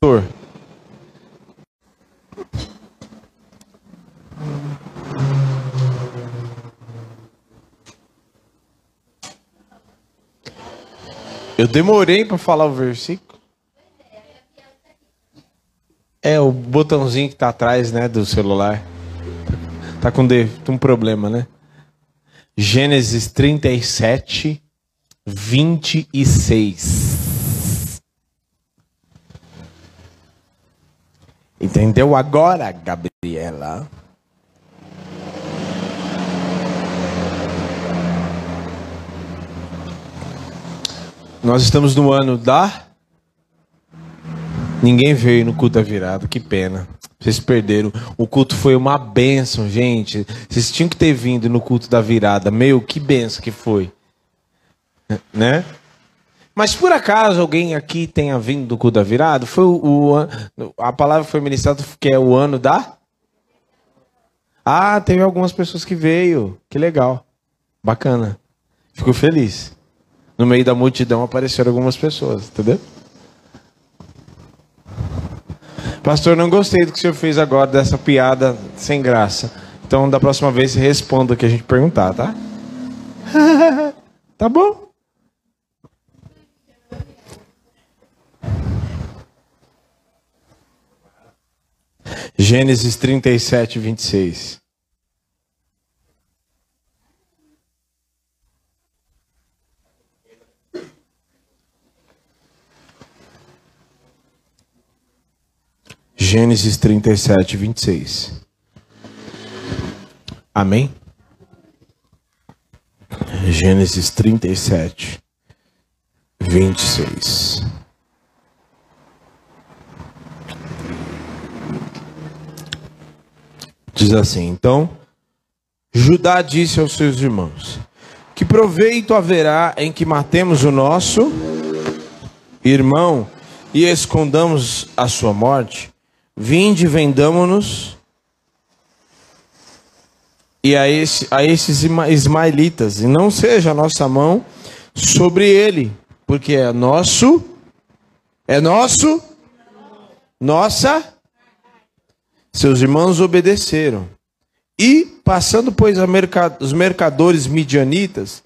pastor. Eu demorei para falar o versículo. É o botãozinho que tá atrás, né, do celular. Tá com um problema, né? Gênesis 37, 26. Entendeu agora, Gabriela? Nós estamos no ano da. Ninguém veio no culto da virada, que pena. Vocês perderam. O culto foi uma benção, gente. Vocês tinham que ter vindo no culto da virada. Meu, que benção que foi. Né? Mas por acaso alguém aqui tenha vindo do culto da virada? Foi o, o a palavra foi ministrada que é o ano da Ah, teve algumas pessoas que veio. Que legal. Bacana. Fico feliz no meio da multidão apareceram algumas pessoas, entendeu? Pastor, não gostei do que o senhor fez agora, dessa piada sem graça. Então, da próxima vez, responda o que a gente perguntar, tá? tá bom? Gênesis 37, 26. Gênesis 37, 26. Amém? Gênesis 37, 26. Diz assim: Então, Judá disse aos seus irmãos: Que proveito haverá em que matemos o nosso irmão e escondamos a sua morte? Vinde, vendamo-nos e a, esse, a esses ismaelitas, e não seja a nossa mão sobre ele, porque é nosso, é nosso, nossa. Seus irmãos obedeceram. E, passando, pois, mercad os mercadores midianitas,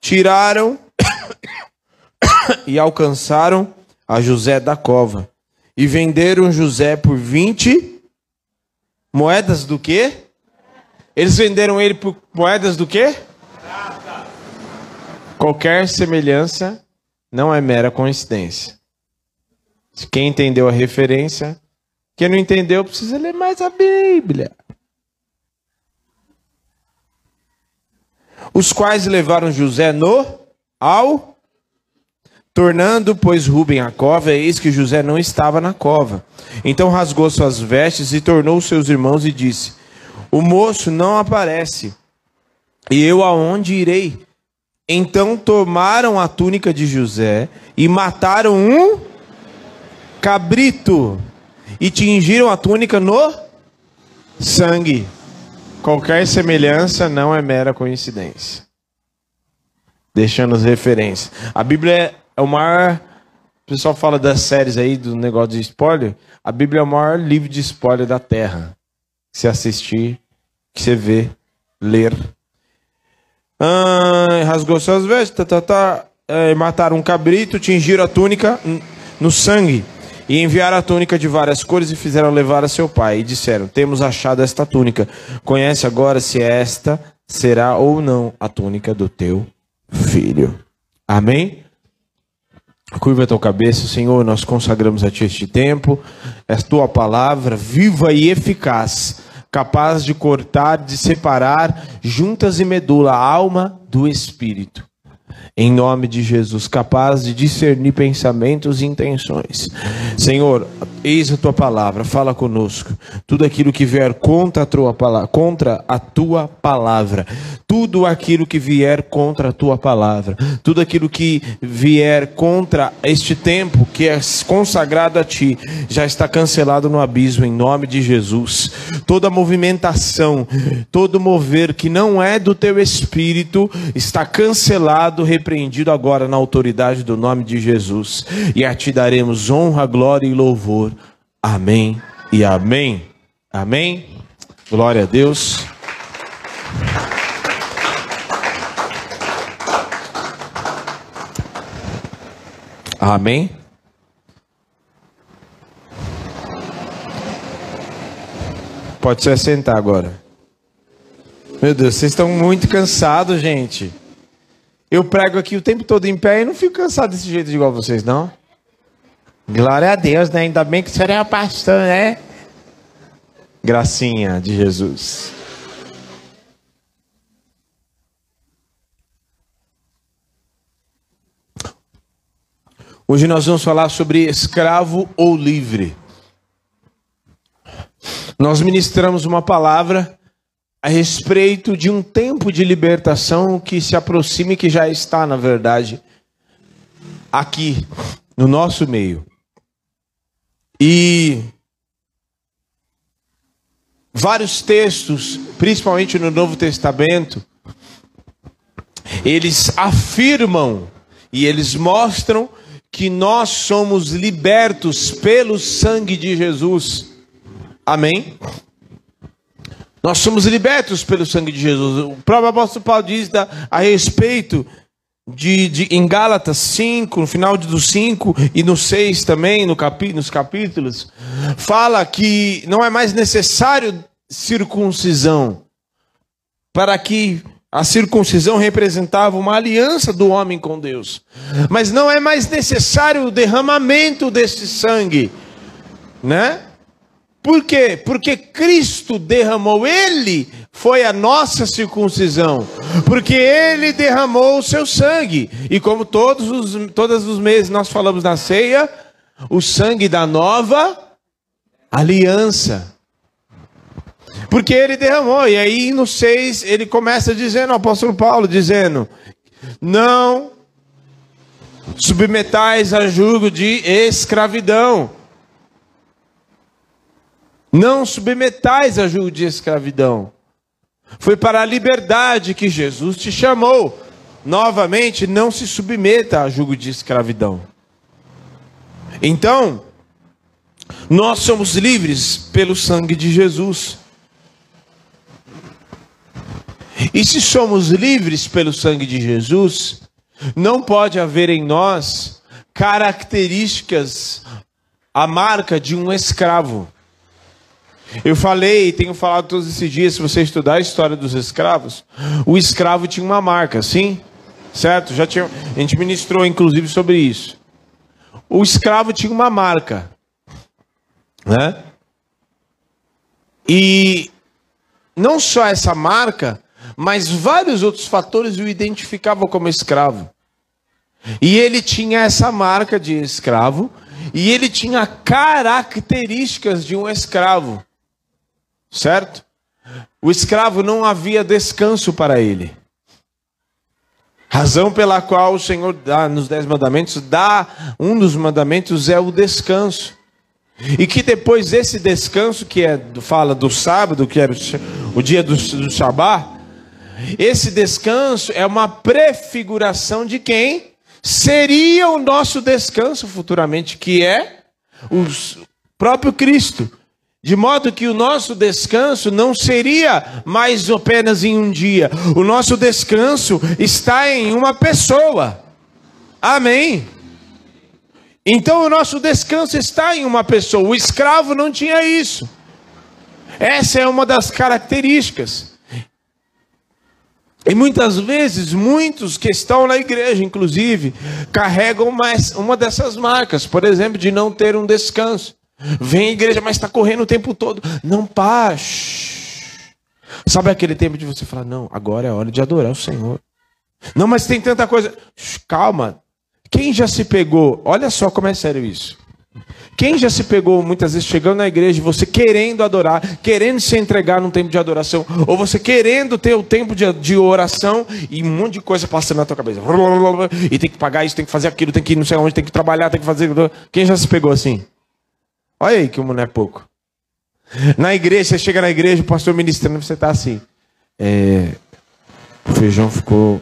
tiraram e alcançaram a José da cova e venderam José por 20 moedas do quê? Eles venderam ele por moedas do quê? Qualquer semelhança não é mera coincidência. Quem entendeu a referência, quem não entendeu precisa ler mais a Bíblia. Os quais levaram José no ao Tornando, pois, Rubem a cova, eis que José não estava na cova. Então rasgou suas vestes e tornou seus irmãos e disse: O moço não aparece, e eu aonde irei? Então tomaram a túnica de José e mataram um cabrito e tingiram a túnica no sangue. Qualquer semelhança não é mera coincidência. Deixando as referências. A Bíblia é o maior. O pessoal fala das séries aí, do negócio de spoiler. A Bíblia é o maior livro de spoiler da Terra. Que você assistir, que você vê, ler. Ah, rasgou suas vestes, tá, tá, tá, é, mataram um cabrito, tingiram a túnica no sangue e enviaram a túnica de várias cores e fizeram levar a seu pai. E disseram: Temos achado esta túnica. Conhece agora se esta será ou não a túnica do teu filho. Amém? Curva a tua cabeça, Senhor, nós consagramos a Ti este tempo, é Tua palavra viva e eficaz, capaz de cortar, de separar juntas e medula a alma do Espírito. Em nome de Jesus, capaz de discernir pensamentos e intenções. Senhor, Eis a tua palavra, fala conosco. Tudo aquilo que vier contra a tua palavra, contra a tua palavra, tudo aquilo que vier contra a tua palavra, tudo aquilo que vier contra este tempo que é consagrado a ti, já está cancelado no abismo em nome de Jesus. Toda movimentação, todo mover que não é do teu espírito está cancelado, repreendido agora na autoridade do nome de Jesus. E a ti daremos honra, glória e louvor Amém e amém. Amém. Glória a Deus. Amém. Pode se assentar agora. Meu Deus, vocês estão muito cansados, gente. Eu prego aqui o tempo todo em pé e não fico cansado desse jeito igual vocês, não? Glória a Deus, né? Ainda bem que senhor é o pastor, né? Gracinha de Jesus. Hoje nós vamos falar sobre escravo ou livre. Nós ministramos uma palavra a respeito de um tempo de libertação que se aproxima e que já está, na verdade, aqui no nosso meio. E vários textos, principalmente no Novo Testamento, eles afirmam e eles mostram que nós somos libertos pelo sangue de Jesus. Amém? Nós somos libertos pelo sangue de Jesus. O próprio apóstolo Paulo diz da, a respeito de, de, em Gálatas 5, no final do 5 e no 6 também, no capi, nos capítulos, fala que não é mais necessário circuncisão, para que a circuncisão representava uma aliança do homem com Deus. Mas não é mais necessário o derramamento desse sangue, né? Por quê? Porque Cristo derramou, Ele foi a nossa circuncisão, porque Ele derramou o seu sangue. E como todos os, todos os meses nós falamos na ceia, o sangue da nova aliança. Porque Ele derramou, e aí no 6 ele começa dizendo, o apóstolo Paulo dizendo: Não submetais a julgo de escravidão não submetais a julgo de escravidão. Foi para a liberdade que Jesus te chamou. Novamente, não se submeta a julgo de escravidão. Então, nós somos livres pelo sangue de Jesus. E se somos livres pelo sangue de Jesus, não pode haver em nós características, a marca de um escravo. Eu falei, tenho falado todos esses dias, se você estudar a história dos escravos, o escravo tinha uma marca, sim? Certo? Já tinha, a gente ministrou inclusive sobre isso. O escravo tinha uma marca, né? E não só essa marca, mas vários outros fatores o identificavam como escravo. E ele tinha essa marca de escravo, e ele tinha características de um escravo. Certo? O escravo não havia descanso para ele. Razão pela qual o Senhor dá nos dez mandamentos, dá um dos mandamentos é o descanso. E que depois desse descanso, que é, fala do sábado, que era o dia do, do Shabá, esse descanso é uma prefiguração de quem seria o nosso descanso futuramente, que é o próprio Cristo. De modo que o nosso descanso não seria mais apenas em um dia, o nosso descanso está em uma pessoa. Amém. Então o nosso descanso está em uma pessoa. O escravo não tinha isso. Essa é uma das características. E muitas vezes, muitos que estão na igreja, inclusive, carregam mais uma dessas marcas, por exemplo, de não ter um descanso. Vem à igreja, mas está correndo o tempo todo. Não paz. Sabe aquele tempo de você falar, não, agora é hora de adorar o Senhor. Não, mas tem tanta coisa. Calma. Quem já se pegou? Olha só como é sério isso. Quem já se pegou muitas vezes chegando na igreja, você querendo adorar, querendo se entregar num tempo de adoração, ou você querendo ter o tempo de, de oração e um monte de coisa passando na tua cabeça. E tem que pagar isso, tem que fazer aquilo, tem que ir não sei onde, tem que trabalhar, tem que fazer. Quem já se pegou assim? Olha aí que o mundo é pouco. Na igreja, você chega na igreja, o pastor ministrando, você está assim. É, o feijão ficou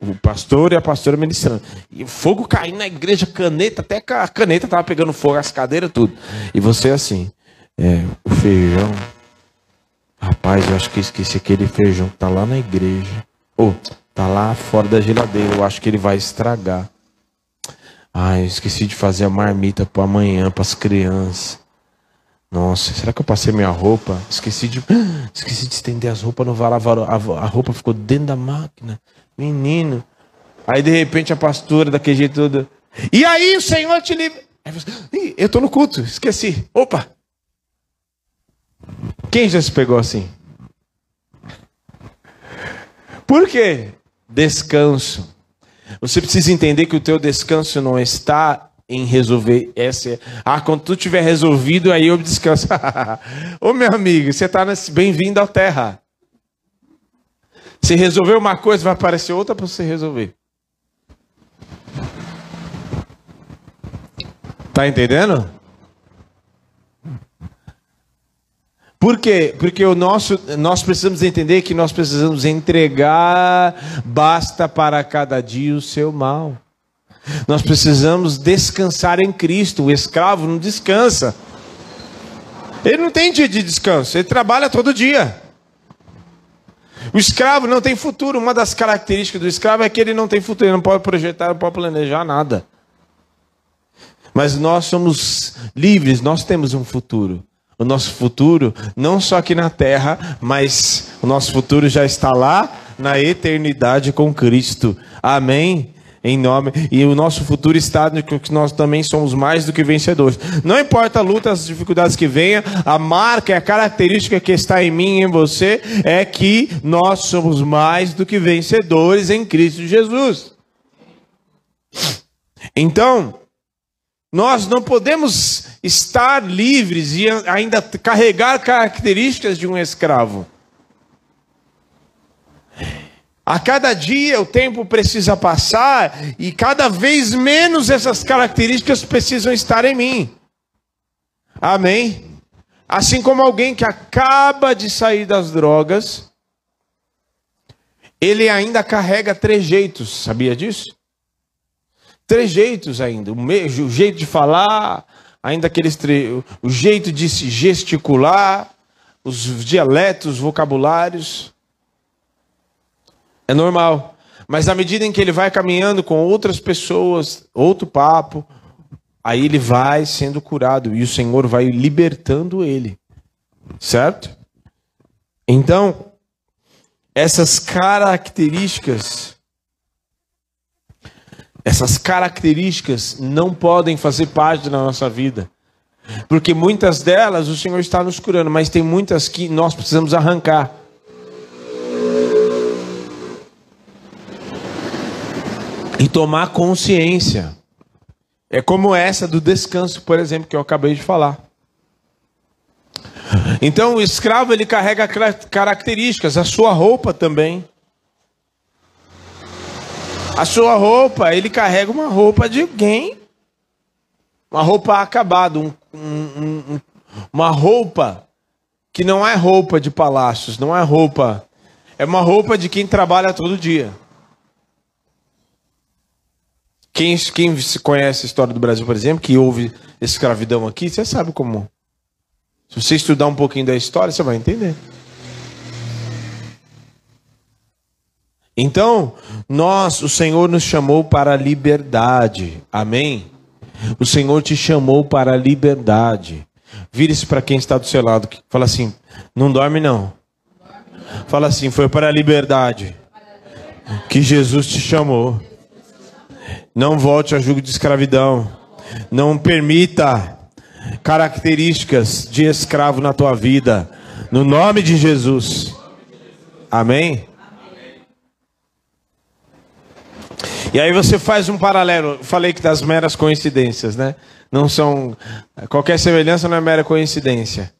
o pastor e a pastora ministrando. E fogo caindo na igreja, caneta, até a caneta tava pegando fogo, as cadeiras, tudo. E você assim, é, o feijão. Rapaz, eu acho que esqueci aquele feijão que tá lá na igreja. Ou, oh, tá lá fora da geladeira, eu acho que ele vai estragar. Ah, eu esqueci de fazer a marmita para amanhã, para as crianças. Nossa, será que eu passei minha roupa? Esqueci de, esqueci de estender as roupas no varal. A roupa ficou dentro da máquina. Menino. Aí de repente a pastora daquele jeito todo. E aí o Senhor te livra. Eu estou no culto, esqueci. Opa! Quem já se pegou assim? Por quê? Descanso. Você precisa entender que o teu descanso não está em resolver essa. Ah, quando tu tiver resolvido, aí eu descanso. Ô meu amigo, você está bem-vindo à terra. Se resolver uma coisa, vai aparecer outra para você resolver. Tá entendendo? Por quê? Porque o nosso, nós precisamos entender que nós precisamos entregar, basta para cada dia o seu mal. Nós precisamos descansar em Cristo. O escravo não descansa. Ele não tem dia de descanso, ele trabalha todo dia. O escravo não tem futuro. Uma das características do escravo é que ele não tem futuro, ele não pode projetar, não pode planejar nada. Mas nós somos livres, nós temos um futuro. O nosso futuro, não só aqui na terra, mas o nosso futuro já está lá na eternidade com Cristo. Amém? em nome e o nosso futuro está no que nós também somos mais do que vencedores. Não importa a luta, as dificuldades que venham, a marca, a característica que está em mim e em você é que nós somos mais do que vencedores em Cristo Jesus. Então, nós não podemos estar livres e ainda carregar características de um escravo. A cada dia o tempo precisa passar e cada vez menos essas características precisam estar em mim. Amém? Assim como alguém que acaba de sair das drogas, ele ainda carrega trejeitos, sabia disso? Trejeitos ainda, o, jeito de falar, ainda aqueles tre... o jeito de se gesticular, os dialetos, vocabulários. É normal. Mas à medida em que ele vai caminhando com outras pessoas, outro papo, aí ele vai sendo curado e o Senhor vai libertando ele. Certo? Então, essas características essas características não podem fazer parte da nossa vida. Porque muitas delas o Senhor está nos curando, mas tem muitas que nós precisamos arrancar. e tomar consciência. É como essa do descanso, por exemplo, que eu acabei de falar. Então, o escravo ele carrega características, a sua roupa também. A sua roupa, ele carrega uma roupa de alguém, uma roupa acabada, um, um, um, uma roupa que não é roupa de palácios, não é roupa, é uma roupa de quem trabalha todo dia. Quem, quem conhece a história do Brasil, por exemplo, que houve escravidão aqui, você sabe como. Se você estudar um pouquinho da história, você vai entender. Então, nós, o Senhor nos chamou para a liberdade. Amém? O Senhor te chamou para a liberdade. Vire-se para quem está do seu lado. Fala assim: não dorme não. Fala assim: foi para a liberdade que Jesus te chamou. Não volte a jugo de escravidão. Não permita características de escravo na tua vida. No nome de Jesus. Amém? E aí você faz um paralelo. Falei que das meras coincidências, né? Não são. Qualquer semelhança não é mera coincidência.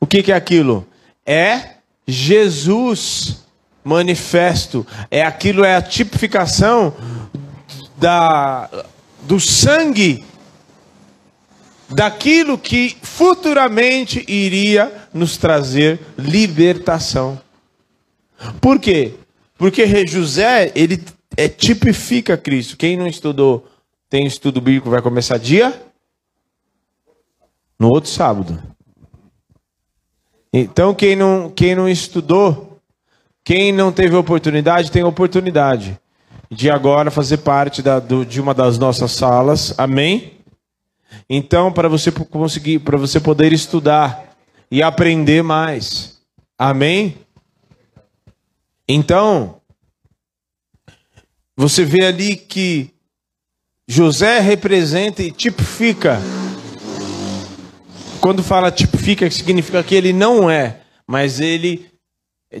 O que, que é aquilo? É Jesus manifesto. É aquilo, é a tipificação da, do sangue daquilo que futuramente iria nos trazer libertação. Por quê? Porque José, ele é, tipifica Cristo. Quem não estudou, tem estudo bíblico, vai começar dia? No outro sábado. Então, quem não, quem não estudou, quem não teve oportunidade, tem oportunidade de agora fazer parte da, do, de uma das nossas salas. Amém? Então, para você conseguir, para você poder estudar e aprender mais. Amém? Então, você vê ali que José representa e tipifica. Quando fala tipifica, significa que ele não é, mas ele,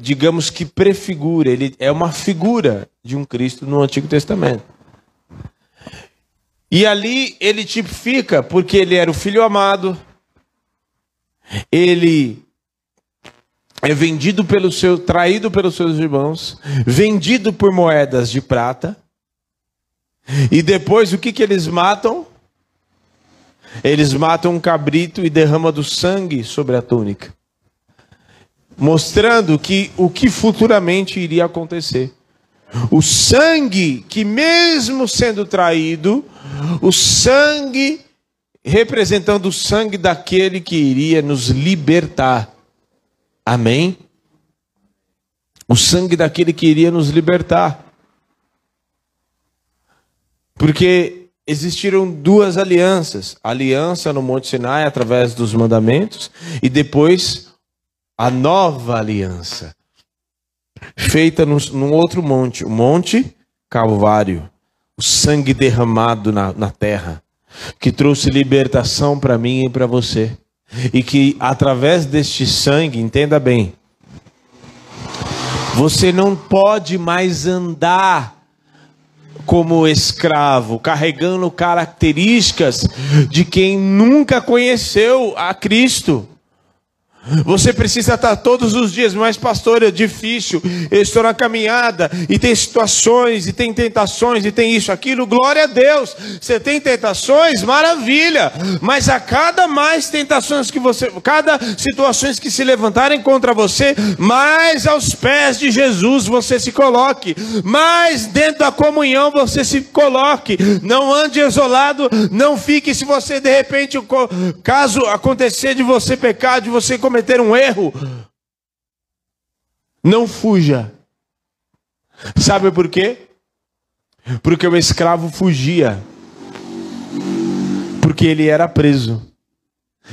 digamos que prefigura, ele é uma figura de um Cristo no Antigo Testamento. E ali ele tipifica porque ele era o filho amado, ele é vendido pelo seu, traído pelos seus irmãos, vendido por moedas de prata. E depois o que, que eles matam? Eles matam um cabrito e derramam do sangue sobre a túnica, mostrando que o que futuramente iria acontecer. O sangue que, mesmo sendo traído, o sangue representando o sangue daquele que iria nos libertar. Amém? O sangue daquele que iria nos libertar. Porque existiram duas alianças: a aliança no Monte Sinai através dos mandamentos e depois a nova aliança feita num, num outro monte, o Monte Calvário, o sangue derramado na, na terra, que trouxe libertação para mim e para você. E que através deste sangue, entenda bem, você não pode mais andar como escravo, carregando características de quem nunca conheceu a Cristo. Você precisa estar todos os dias, mas pastor, é difícil. Eu estou na caminhada e tem situações, e tem tentações, e tem isso, aquilo. Glória a Deus. Você tem tentações, maravilha. Mas a cada mais tentações que você, cada situações que se levantarem contra você, mais aos pés de Jesus você se coloque. Mais dentro da comunhão você se coloque. Não ande isolado, não fique se você de repente, caso acontecer de você pecar, de você cometer cometer um erro, não fuja. Sabe por quê? Porque o escravo fugia. Porque ele era preso.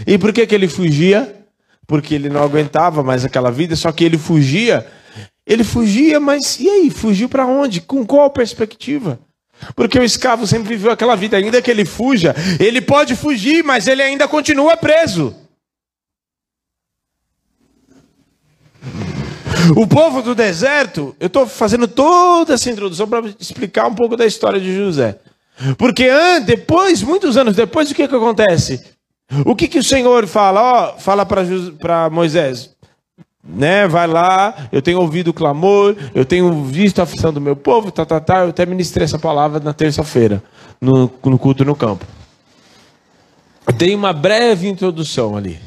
E por que, que ele fugia? Porque ele não aguentava mais aquela vida, só que ele fugia. Ele fugia, mas e aí? Fugiu para onde? Com qual perspectiva? Porque o escravo sempre viveu aquela vida, ainda que ele fuja, ele pode fugir, mas ele ainda continua preso. O povo do deserto, eu estou fazendo toda essa introdução para explicar um pouco da história de José. Porque depois, muitos anos depois, o que, que acontece? O que, que o Senhor fala? Ó, fala para Moisés, né? Vai lá, eu tenho ouvido o clamor, eu tenho visto a aflição do meu povo, tá, tá, tá. Eu até ministrei essa palavra na terça-feira, no, no culto no campo. Dei uma breve introdução ali.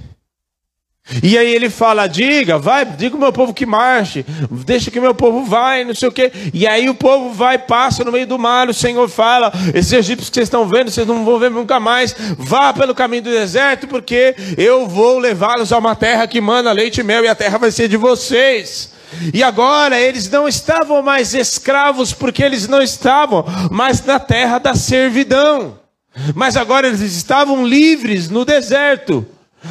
E aí ele fala: diga, vai, diga o meu povo que marche, deixa que meu povo vai, não sei o quê. E aí o povo vai, passa no meio do mar, o Senhor fala: esses egípcios que vocês estão vendo, vocês não vão ver nunca mais. Vá pelo caminho do deserto, porque eu vou levá-los a uma terra que manda leite e mel, e a terra vai ser de vocês. E agora eles não estavam mais escravos, porque eles não estavam mais na terra da servidão. Mas agora eles estavam livres no deserto.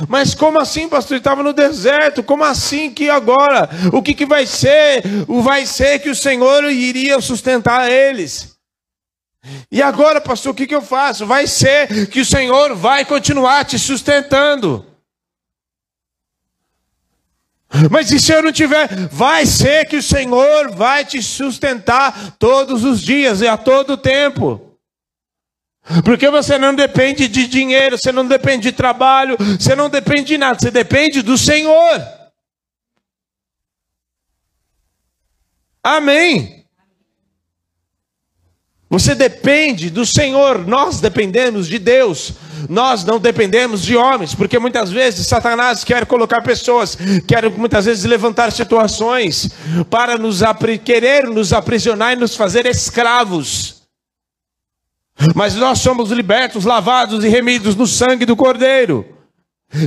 Mas como assim, pastor? Estava no deserto. Como assim que agora? O que, que vai ser? O vai ser que o Senhor iria sustentar eles. E agora, pastor, o que, que eu faço? Vai ser que o Senhor vai continuar te sustentando. Mas e se eu não tiver? Vai ser que o Senhor vai te sustentar todos os dias e a todo tempo. Porque você não depende de dinheiro, você não depende de trabalho, você não depende de nada, você depende do Senhor. Amém. Você depende do Senhor, nós dependemos de Deus, nós não dependemos de homens, porque muitas vezes Satanás quer colocar pessoas, quer muitas vezes levantar situações para nos querer nos aprisionar e nos fazer escravos. Mas nós somos libertos, lavados e remidos no sangue do Cordeiro.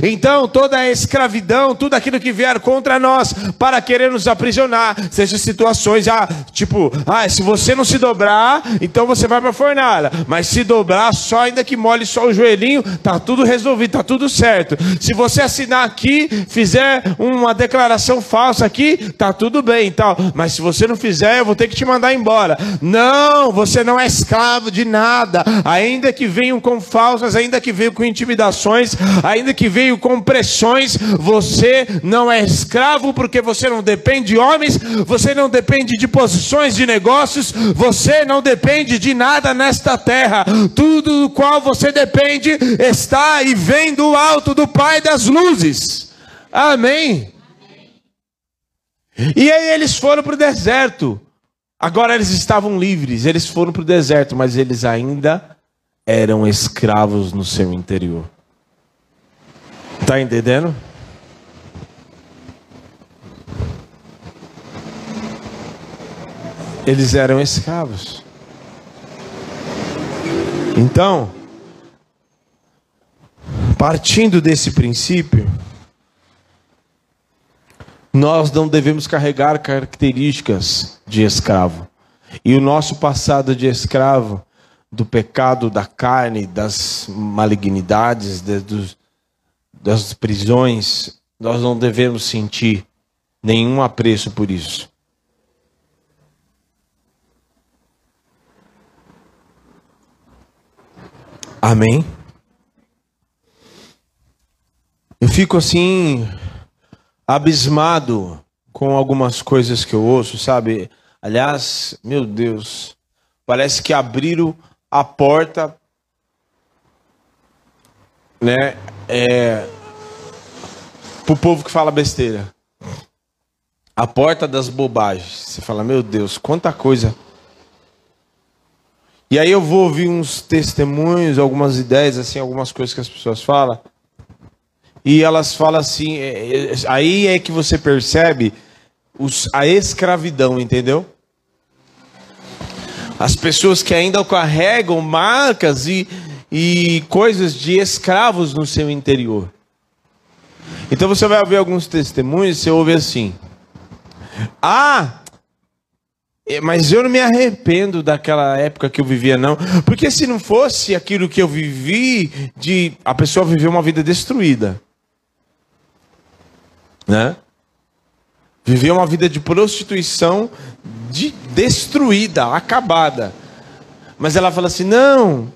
Então, toda a escravidão, tudo aquilo que vier contra nós para querer nos aprisionar, seja situações, ah, tipo, ah, se você não se dobrar, então você vai para a fornalha. Mas se dobrar, só ainda que mole só o joelhinho, tá tudo resolvido, tá tudo certo. Se você assinar aqui, fizer uma declaração falsa aqui, tá tudo bem, tal. Mas se você não fizer, eu vou ter que te mandar embora. Não, você não é escravo de nada. Ainda que venham com falsas, ainda que venham com intimidações, ainda que veio com pressões, você não é escravo porque você não depende de homens, você não depende de posições de negócios, você não depende de nada nesta terra. Tudo do qual você depende está e vem do alto do Pai das luzes. Amém. E aí eles foram para o deserto. Agora eles estavam livres, eles foram para o deserto, mas eles ainda eram escravos no seu interior. Está entendendo? Eles eram escravos. Então, partindo desse princípio, nós não devemos carregar características de escravo. E o nosso passado de escravo, do pecado da carne, das malignidades, de, dos, das prisões, nós não devemos sentir nenhum apreço por isso. Amém? Eu fico assim, abismado com algumas coisas que eu ouço, sabe? Aliás, meu Deus, parece que abriram a porta, né? É, pro povo que fala besteira. A porta das bobagens. Você fala, meu Deus, quanta coisa. E aí eu vou ouvir uns testemunhos, algumas ideias, assim, algumas coisas que as pessoas falam. E elas falam assim, é, é, aí é que você percebe os, a escravidão, entendeu? As pessoas que ainda carregam marcas e, e coisas de escravos no seu interior. Então você vai ouvir alguns testemunhos, você ouve assim: Ah, é, mas eu não me arrependo daquela época que eu vivia, não. Porque se não fosse aquilo que eu vivi, de a pessoa viveu uma vida destruída. Né? Viveu uma vida de prostituição de, destruída, acabada. Mas ela fala assim: não,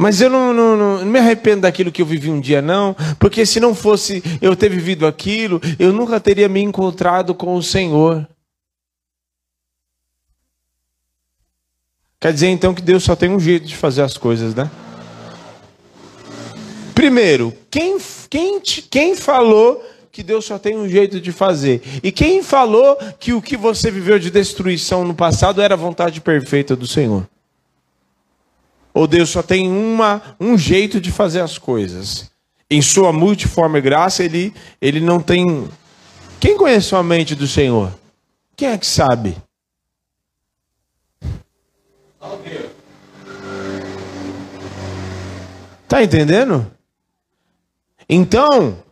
mas eu não, não, não, me arrependo daquilo que eu vivi um dia, não, porque se não fosse eu ter vivido aquilo, eu nunca teria me encontrado com o Senhor. Quer dizer então que Deus só tem um jeito de fazer as coisas, né? Primeiro, quem, quem, quem falou que Deus só tem um jeito de fazer? E quem falou que o que você viveu de destruição no passado era a vontade perfeita do Senhor? Ou Deus só tem uma, um jeito de fazer as coisas? Em sua multiforme graça, ele, ele não tem. Quem conhece a mente do Senhor? Quem é que sabe? Tá entendendo? Então,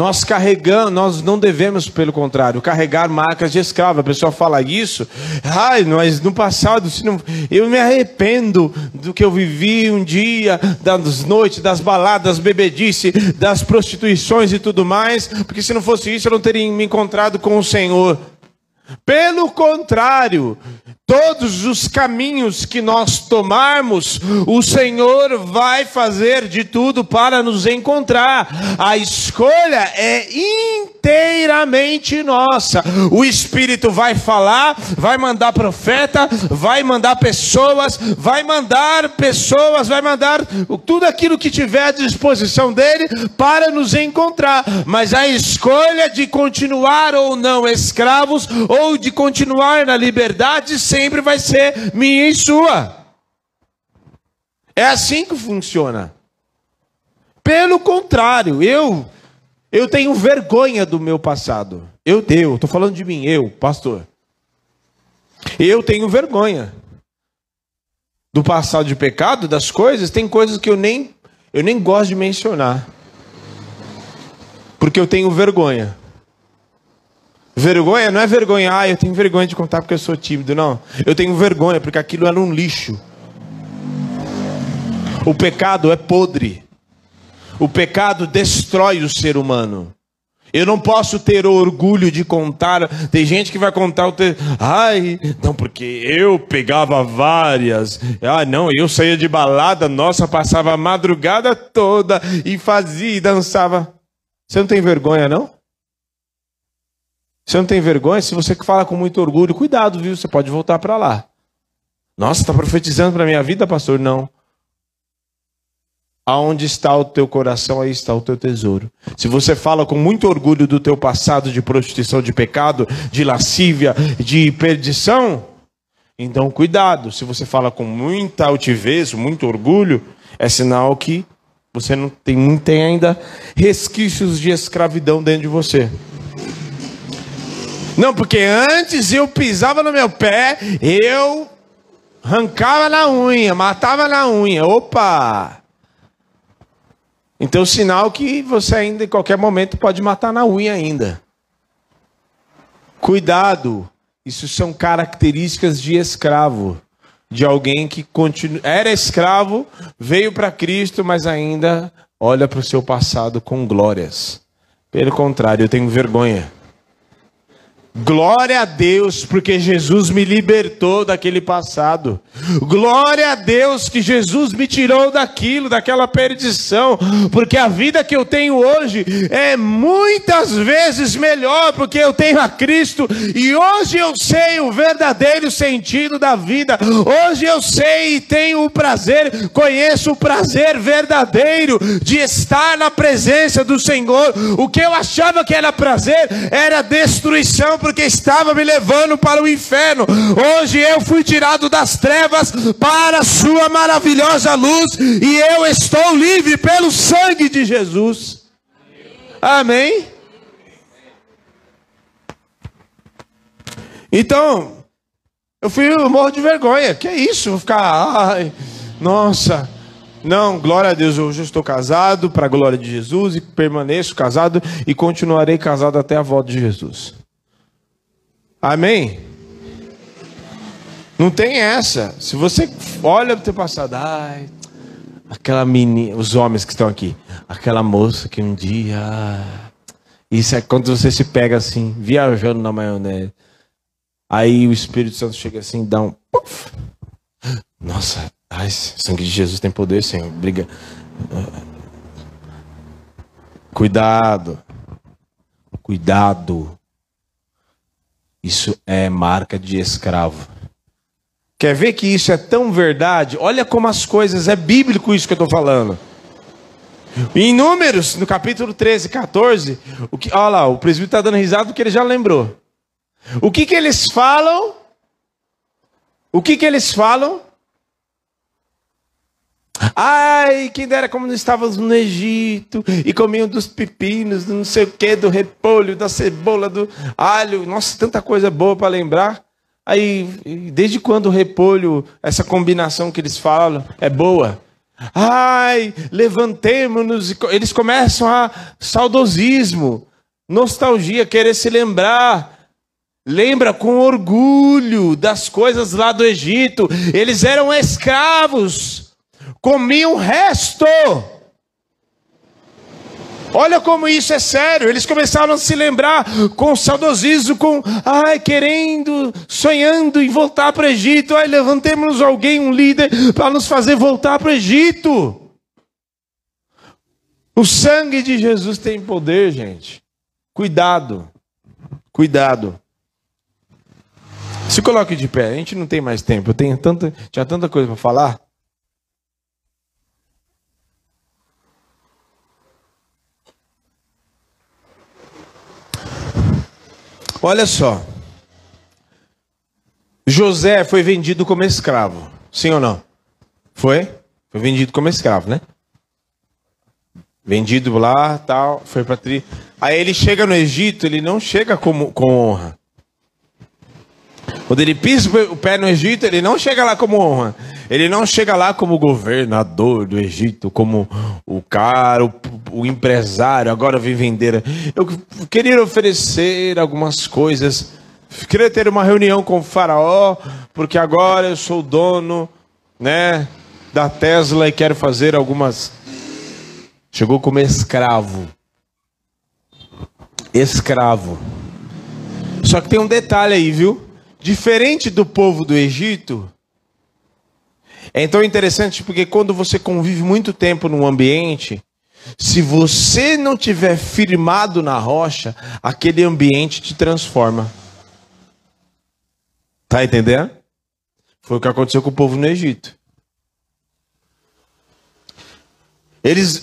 nós carregamos, nós não devemos, pelo contrário, carregar marcas de escravo. A pessoa fala isso, ai, mas no passado, não, eu me arrependo do que eu vivi um dia, das noites, das baladas, bebedice, das prostituições e tudo mais, porque se não fosse isso, eu não teria me encontrado com o Senhor. Pelo contrário, todos os caminhos que nós tomarmos, o Senhor vai fazer de tudo para nos encontrar. A escolha é inteiramente nossa. O Espírito vai falar, vai mandar profeta, vai mandar pessoas, vai mandar pessoas, vai mandar tudo aquilo que tiver à disposição dele para nos encontrar. Mas a escolha de continuar ou não escravos ou de continuar na liberdade sempre vai ser minha e sua. É assim que funciona. Pelo contrário, eu eu tenho vergonha do meu passado. Eu tenho, estou falando de mim, eu, pastor. Eu tenho vergonha do passado de pecado, das coisas, tem coisas que eu nem eu nem gosto de mencionar. Porque eu tenho vergonha. Vergonha não é vergonha, ah, eu tenho vergonha de contar porque eu sou tímido, não. Eu tenho vergonha porque aquilo era um lixo. O pecado é podre. O pecado destrói o ser humano. Eu não posso ter orgulho de contar. Tem gente que vai contar o te... Ai, não, porque eu pegava várias. Ah, não, eu saía de balada, nossa, passava a madrugada toda e fazia e dançava. Você não tem vergonha, não? Você não tem vergonha? Se você fala com muito orgulho, cuidado, viu? Você pode voltar para lá. Nossa, está profetizando para minha vida, pastor? Não. Aonde está o teu coração, aí está o teu tesouro. Se você fala com muito orgulho do teu passado de prostituição, de pecado, de lascívia, de perdição, então cuidado. Se você fala com muita altivez, muito orgulho, é sinal que você não tem, não tem ainda resquícios de escravidão dentro de você. Não, porque antes eu pisava no meu pé, eu arrancava na unha, matava na unha. Opa! Então, sinal que você ainda em qualquer momento pode matar na unha ainda. Cuidado, isso são características de escravo, de alguém que continu... era escravo, veio para Cristo, mas ainda olha para o seu passado com glórias. Pelo contrário, eu tenho vergonha. Glória a Deus, porque Jesus me libertou daquele passado. Glória a Deus que Jesus me tirou daquilo, daquela perdição, porque a vida que eu tenho hoje é muitas vezes melhor, porque eu tenho a Cristo e hoje eu sei o verdadeiro sentido da vida. Hoje eu sei e tenho o prazer, conheço o prazer verdadeiro de estar na presença do Senhor. O que eu achava que era prazer era destruição porque estava me levando para o inferno. Hoje eu fui tirado das trevas para a sua maravilhosa luz e eu estou livre pelo sangue de Jesus. Amém? Então, eu fui eu morro de vergonha. Que é isso? Vou ficar, ai, nossa. Não, glória a Deus, hoje eu estou casado para a glória de Jesus e permaneço casado e continuarei casado até a volta de Jesus. Amém? Não tem essa. Se você olha para o teu passado, ai, aquela menina, os homens que estão aqui, aquela moça que um dia. Isso é quando você se pega assim, viajando na maionese. Aí o Espírito Santo chega assim, dá um. Puff. Nossa, ai, sangue de Jesus tem poder, Senhor. Briga. Cuidado. Cuidado. Isso é marca de escravo. Quer ver que isso é tão verdade? Olha como as coisas, é bíblico isso que eu estou falando. Em Números, no capítulo 13, 14, o que, olha lá, o presbítero está dando risada porque ele já lembrou. O que, que eles falam? O que, que eles falam? Ai, quem dera como nós estávamos no Egito e comiam dos pepinos, do não sei o que, do repolho, da cebola, do alho. Nossa, tanta coisa boa para lembrar. Aí, desde quando o repolho, essa combinação que eles falam, é boa? Ai, levantemos-nos. Eles começam a saudosismo, nostalgia, querer se lembrar. Lembra com orgulho das coisas lá do Egito. Eles eram escravos comiam o resto. Olha como isso é sério. Eles começaram a se lembrar com saudosismo, com ai, querendo, sonhando em voltar para o Egito. Ai, levantemos alguém, um líder, para nos fazer voltar para o Egito. O sangue de Jesus tem poder, gente. Cuidado. Cuidado. Se coloque de pé, a gente não tem mais tempo. Eu tenho tanta, tinha tanta coisa para falar. Olha só. José foi vendido como escravo. Sim ou não? Foi? Foi vendido como escravo, né? Vendido lá, tal, foi para tri. Aí ele chega no Egito, ele não chega com, com honra. Quando ele pisa o pé no Egito, ele não chega lá como honra. Ele não chega lá como governador do Egito, como o cara, o, o empresário, agora vem vender. Eu queria oferecer algumas coisas. Queria ter uma reunião com o faraó, porque agora eu sou o dono, né, da Tesla e quero fazer algumas. Chegou como escravo. Escravo. Só que tem um detalhe aí, viu? Diferente do povo do Egito, é então interessante porque quando você convive muito tempo num ambiente, se você não tiver firmado na rocha, aquele ambiente te transforma. Tá entendendo? Foi o que aconteceu com o povo no Egito. Eles,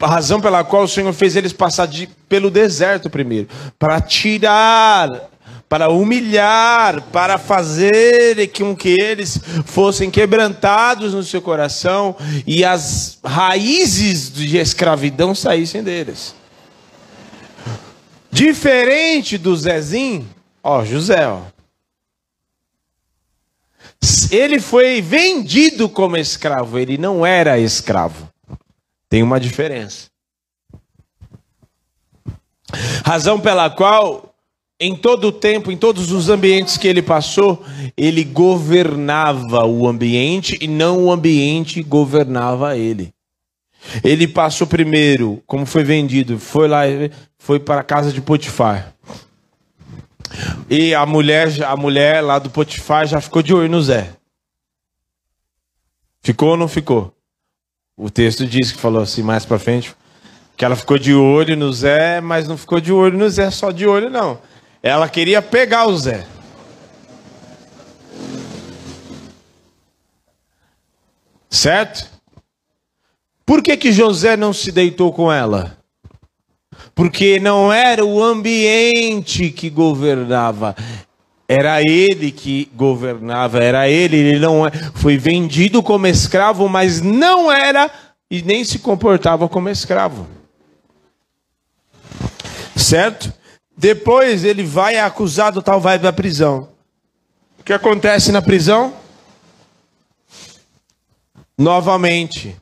a razão pela qual o Senhor fez eles passar de, pelo deserto primeiro, para tirar para humilhar, para fazer com que eles fossem quebrantados no seu coração e as raízes de escravidão saíssem deles. Diferente do Zezinho, ó, José, ó. Ele foi vendido como escravo, ele não era escravo. Tem uma diferença. Razão pela qual em todo o tempo, em todos os ambientes que ele passou, ele governava o ambiente e não o ambiente governava ele. Ele passou primeiro, como foi vendido, foi lá, foi para a casa de Potifar. E a mulher, a mulher lá do Potifar já ficou de olho no Zé. Ficou ou não ficou? O texto diz que falou assim mais para frente que ela ficou de olho no Zé, mas não ficou de olho no Zé só de olho não. Ela queria pegar o Zé. Certo? Por que, que José não se deitou com ela? Porque não era o ambiente que governava, era ele que governava, era ele, ele não é, foi vendido como escravo, mas não era e nem se comportava como escravo. Certo? Depois ele vai acusado, tal, vai para a prisão. O que acontece na prisão? Novamente,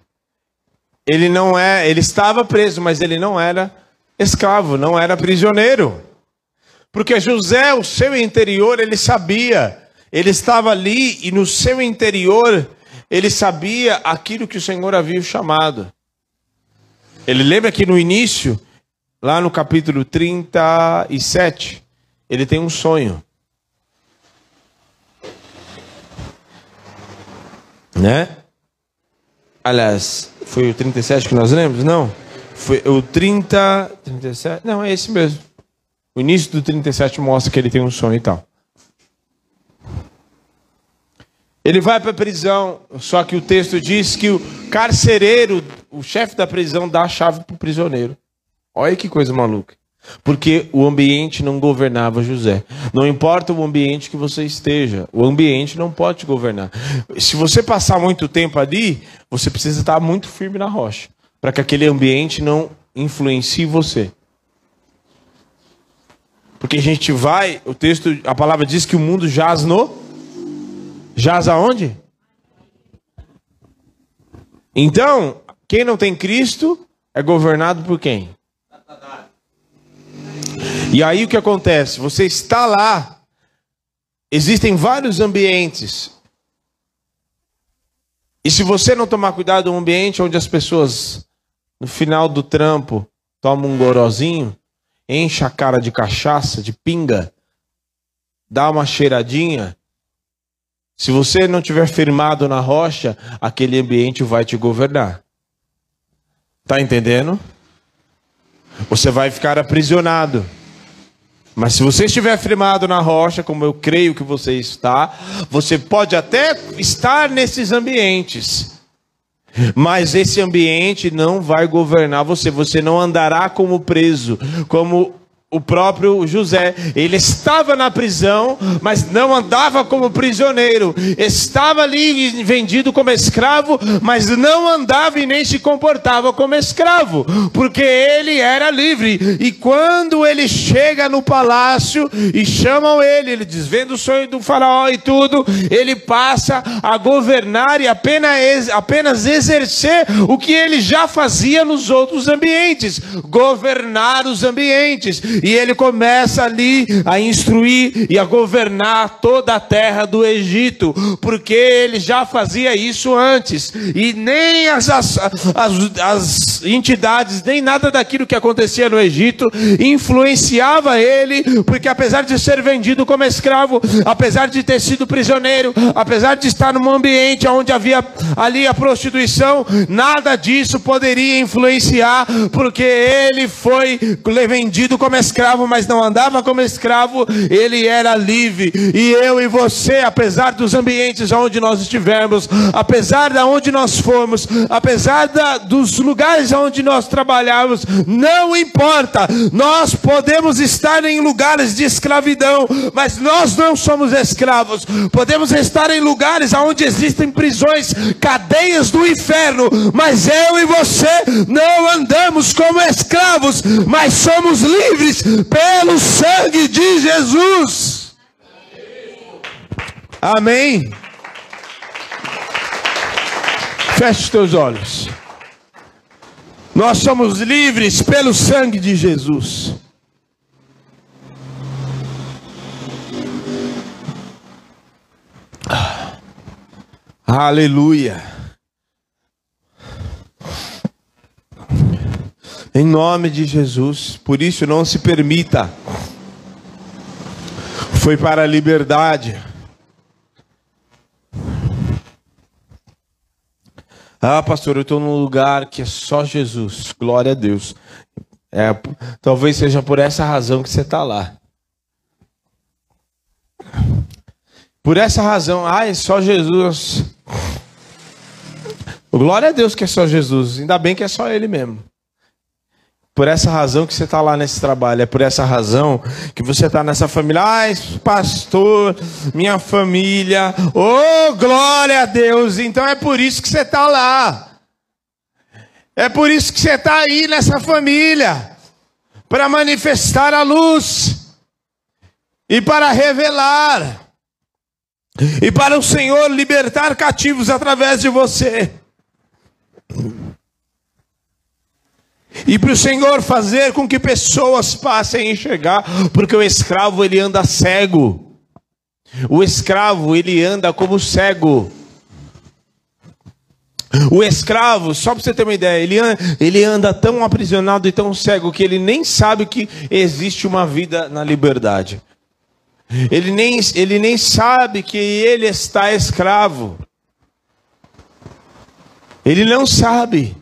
ele não é, ele estava preso, mas ele não era escravo, não era prisioneiro. Porque José, o seu interior, ele sabia, ele estava ali e no seu interior ele sabia aquilo que o Senhor havia chamado. Ele lembra que no início lá no capítulo 37, ele tem um sonho. Né? Aliás, foi o 37 que nós lemos? Não. Foi o 30. 37? Não, é esse mesmo. O início do 37 mostra que ele tem um sonho e tal. Ele vai para a prisão, só que o texto diz que o carcereiro, o chefe da prisão, dá a chave para o prisioneiro. Olha que coisa maluca. Porque o ambiente não governava José. Não importa o ambiente que você esteja, o ambiente não pode governar. Se você passar muito tempo ali, você precisa estar muito firme na rocha, para que aquele ambiente não influencie você. Porque a gente vai, o texto, a palavra diz que o mundo jaz no jaz aonde? Então, quem não tem Cristo é governado por quem? E aí o que acontece? Você está lá, existem vários ambientes. E se você não tomar cuidado, um ambiente onde as pessoas, no final do trampo, toma um gorozinho, enche a cara de cachaça, de pinga, dá uma cheiradinha. Se você não tiver firmado na rocha, aquele ambiente vai te governar. Tá entendendo? Você vai ficar aprisionado. Mas se você estiver firmado na rocha, como eu creio que você está, você pode até estar nesses ambientes. Mas esse ambiente não vai governar você, você não andará como preso, como o próprio José. Ele estava na prisão, mas não andava como prisioneiro. Estava ali vendido como escravo, mas não andava e nem se comportava como escravo, porque ele era livre. E quando ele chega no palácio e chamam ele, ele diz: Vendo o sonho do faraó e tudo, ele passa a governar e apenas, apenas exercer o que ele já fazia nos outros ambientes governar os ambientes e ele começa ali a instruir e a governar toda a terra do Egito, porque ele já fazia isso antes, e nem as, as, as, as entidades, nem nada daquilo que acontecia no Egito influenciava ele, porque apesar de ser vendido como escravo, apesar de ter sido prisioneiro, apesar de estar num ambiente onde havia ali a prostituição, nada disso poderia influenciar, porque ele foi vendido como escravo, mas não andava como escravo, ele era livre. E eu e você, apesar dos ambientes onde nós estivermos, apesar de onde nós fomos, apesar da, dos lugares onde nós trabalhamos, não importa, nós podemos estar em lugares de escravidão, mas nós não somos escravos. Podemos estar em lugares onde existem prisões, cadeias do inferno, mas eu e você não andamos como escravos, mas somos livres pelo sangue de Jesus. Amém. Feche os teus olhos. Nós somos livres pelo sangue de Jesus. Aleluia. Em nome de Jesus. Por isso, não se permita. Foi para a liberdade. Ah, pastor, eu estou num lugar que é só Jesus. Glória a Deus. É, talvez seja por essa razão que você está lá. Por essa razão, ah, é só Jesus. Glória a Deus que é só Jesus. Ainda bem que é só Ele mesmo. Por essa razão que você está lá nesse trabalho, é por essa razão que você está nessa família. Ai, pastor, minha família, oh, glória a Deus. Então é por isso que você está lá. É por isso que você está aí nessa família para manifestar a luz e para revelar e para o Senhor libertar cativos através de você. E para o Senhor fazer com que pessoas passem a enxergar, porque o escravo ele anda cego. O escravo ele anda como cego. O escravo, só para você ter uma ideia, ele anda, ele anda tão aprisionado e tão cego que ele nem sabe que existe uma vida na liberdade. Ele nem, ele nem sabe que ele está escravo. Ele não sabe.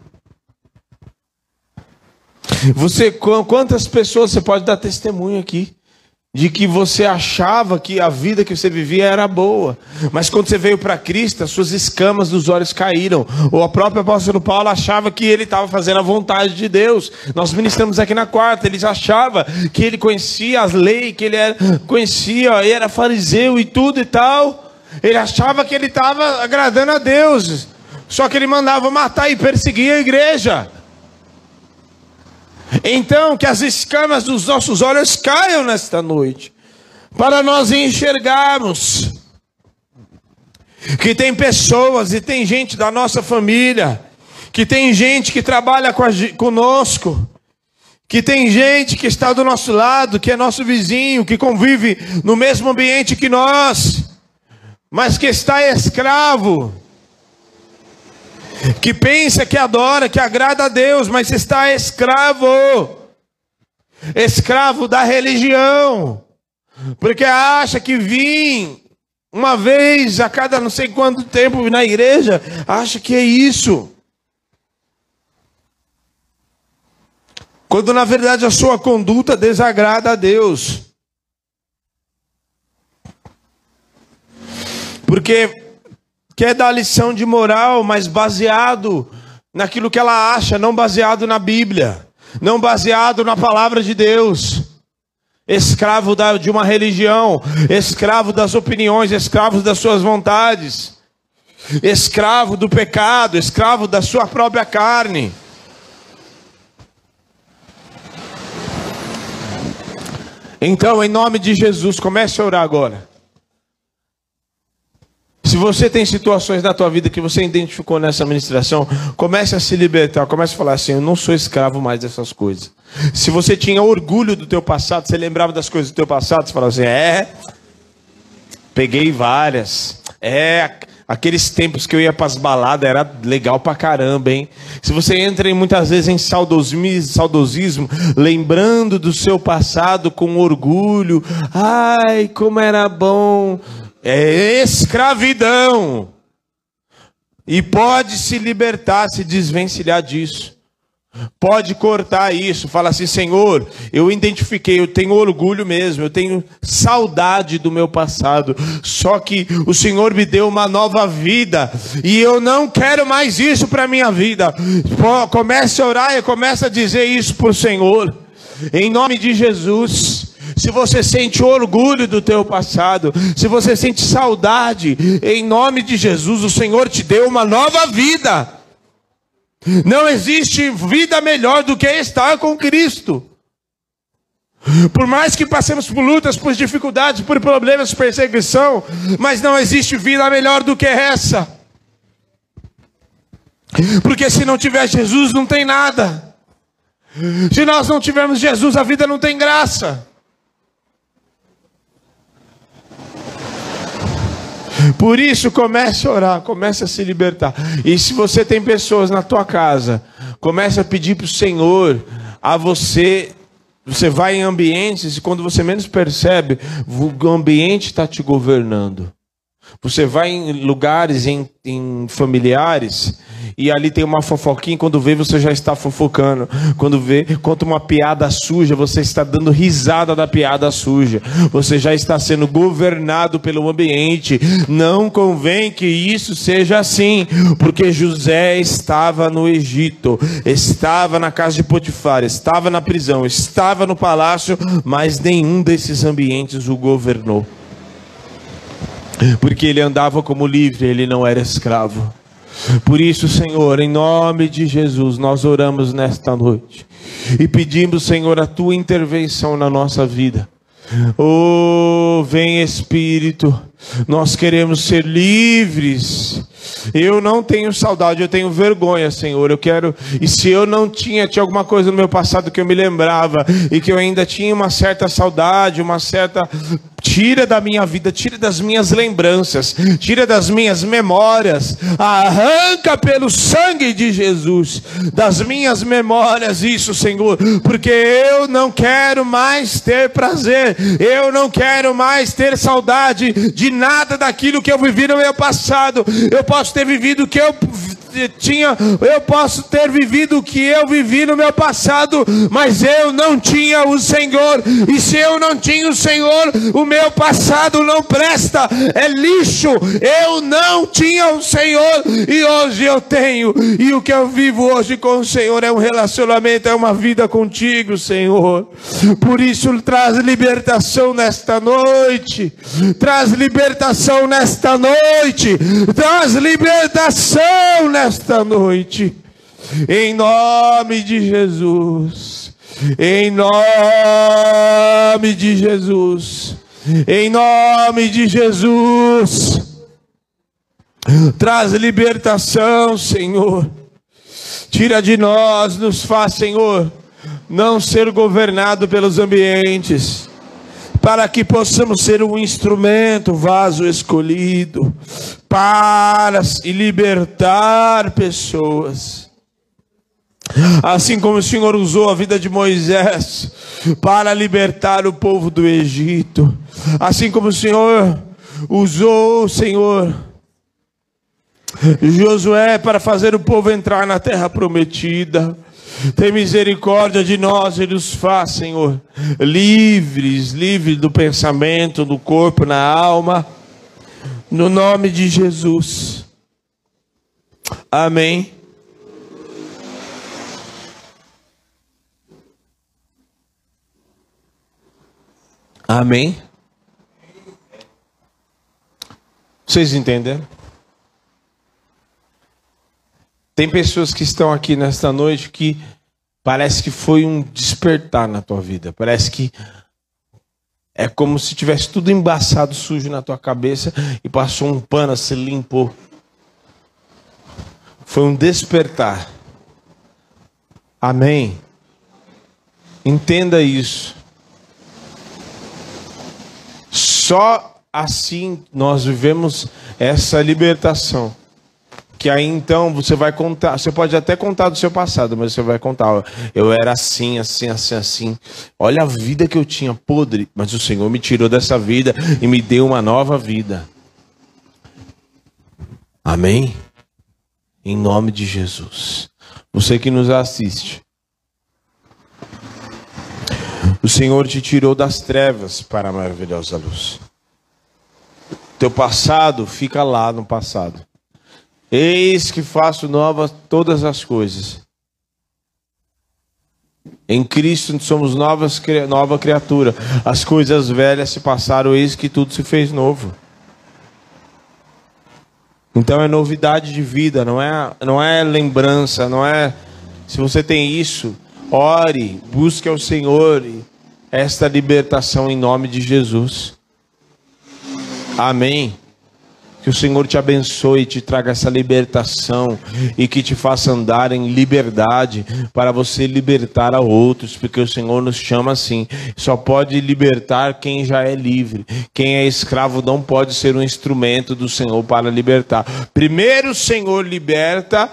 Você, quantas pessoas você pode dar testemunho aqui? De que você achava que a vida que você vivia era boa, mas quando você veio para Cristo, as suas escamas dos olhos caíram. Ou a própria apóstolo Paulo achava que ele estava fazendo a vontade de Deus. Nós ministramos aqui na quarta, ele achava que ele conhecia as leis, que ele era, conhecia, era fariseu e tudo e tal. Ele achava que ele estava agradando a Deus. Só que ele mandava matar e perseguir a igreja. Então, que as escamas dos nossos olhos caiam nesta noite, para nós enxergarmos que tem pessoas e tem gente da nossa família, que tem gente que trabalha conosco, que tem gente que está do nosso lado, que é nosso vizinho, que convive no mesmo ambiente que nós, mas que está escravo que pensa que adora, que agrada a Deus, mas está escravo, escravo da religião, porque acha que vir uma vez a cada não sei quanto tempo na igreja, acha que é isso. Quando na verdade a sua conduta desagrada a Deus. Porque quer dar lição de moral, mas baseado naquilo que ela acha, não baseado na Bíblia, não baseado na palavra de Deus. Escravo da, de uma religião, escravo das opiniões, escravo das suas vontades, escravo do pecado, escravo da sua própria carne. Então, em nome de Jesus, comece a orar agora. Se você tem situações na tua vida que você identificou nessa ministração, comece a se libertar, comece a falar assim: eu não sou escravo mais dessas coisas. Se você tinha orgulho do teu passado, você lembrava das coisas do teu passado, você falava assim: é, peguei várias. É, aqueles tempos que eu ia para as baladas era legal pra caramba, hein? Se você entra muitas vezes em saudosismo, lembrando do seu passado com orgulho, ai, como era bom é escravidão. E pode se libertar, se desvencilhar disso. Pode cortar isso, fala assim: Senhor, eu identifiquei, eu tenho orgulho mesmo, eu tenho saudade do meu passado. Só que o Senhor me deu uma nova vida e eu não quero mais isso para minha vida. Comece a orar e comece a dizer isso para o Senhor, em nome de Jesus se você sente orgulho do teu passado, se você sente saudade, em nome de Jesus, o Senhor te deu uma nova vida. Não existe vida melhor do que estar com Cristo. Por mais que passemos por lutas, por dificuldades, por problemas, perseguição, mas não existe vida melhor do que essa. Porque se não tiver Jesus, não tem nada. Se nós não tivermos Jesus, a vida não tem graça. Por isso, comece a orar, comece a se libertar. E se você tem pessoas na tua casa, comece a pedir para o Senhor a você. Você vai em ambientes e quando você menos percebe, o ambiente está te governando. Você vai em lugares, em, em familiares, e ali tem uma fofoquinha, quando vê, você já está fofocando. Quando vê, conta uma piada suja, você está dando risada da piada suja. Você já está sendo governado pelo ambiente. Não convém que isso seja assim, porque José estava no Egito, estava na casa de Potifar, estava na prisão, estava no palácio, mas nenhum desses ambientes o governou. Porque ele andava como livre, ele não era escravo. Por isso, Senhor, em nome de Jesus, nós oramos nesta noite e pedimos, Senhor, a tua intervenção na nossa vida. Oh, vem Espírito, nós queremos ser livres. Eu não tenho saudade, eu tenho vergonha, Senhor. Eu quero. E se eu não tinha, tinha alguma coisa no meu passado que eu me lembrava e que eu ainda tinha uma certa saudade, uma certa Tira da minha vida, tira das minhas lembranças, tira das minhas memórias, arranca pelo sangue de Jesus das minhas memórias isso, Senhor, porque eu não quero mais ter prazer, eu não quero mais ter saudade de nada daquilo que eu vivi no meu passado. Eu posso ter vivido o que eu tinha, eu posso ter vivido o que eu vivi no meu passado, mas eu não tinha o Senhor. E se eu não tinha o Senhor, o meu passado não presta, é lixo. Eu não tinha o Senhor e hoje eu tenho. E o que eu vivo hoje com o Senhor é um relacionamento, é uma vida contigo, Senhor. Por isso traz libertação nesta noite. Traz libertação nesta noite. Traz libertação nesta nesta noite, em nome de Jesus, em nome de Jesus, em nome de Jesus. Traz libertação, Senhor. Tira de nós, nos faz, Senhor, não ser governado pelos ambientes, para que possamos ser um instrumento, vaso escolhido, para libertar pessoas. Assim como o Senhor usou a vida de Moisés para libertar o povo do Egito, assim como o Senhor usou, Senhor, Josué para fazer o povo entrar na terra prometida. Tem misericórdia de nós e nos faz, Senhor, livres, livres do pensamento, do corpo, na alma, no nome de Jesus. Amém. Amém. Vocês entenderam? Tem pessoas que estão aqui nesta noite que parece que foi um despertar na tua vida. Parece que é como se tivesse tudo embaçado, sujo na tua cabeça e passou um pano, se limpou. Foi um despertar. Amém. Entenda isso. Só assim nós vivemos essa libertação que aí então você vai contar, você pode até contar do seu passado, mas você vai contar, eu era assim, assim, assim, assim. Olha a vida que eu tinha podre, mas o Senhor me tirou dessa vida e me deu uma nova vida. Amém? Em nome de Jesus. Você que nos assiste. O Senhor te tirou das trevas para a maravilhosa luz. Teu passado fica lá no passado. Eis que faço novas todas as coisas. Em Cristo somos novas, nova criatura. As coisas velhas se passaram, eis que tudo se fez novo. Então é novidade de vida, não é, não é lembrança, não é. Se você tem isso, ore, busque ao Senhor esta libertação em nome de Jesus. Amém. Que o Senhor te abençoe e te traga essa libertação e que te faça andar em liberdade para você libertar a outros, porque o Senhor nos chama assim. Só pode libertar quem já é livre. Quem é escravo não pode ser um instrumento do Senhor para libertar. Primeiro o Senhor liberta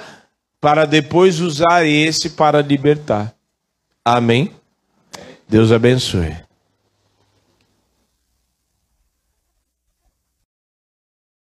para depois usar esse para libertar. Amém. Deus abençoe.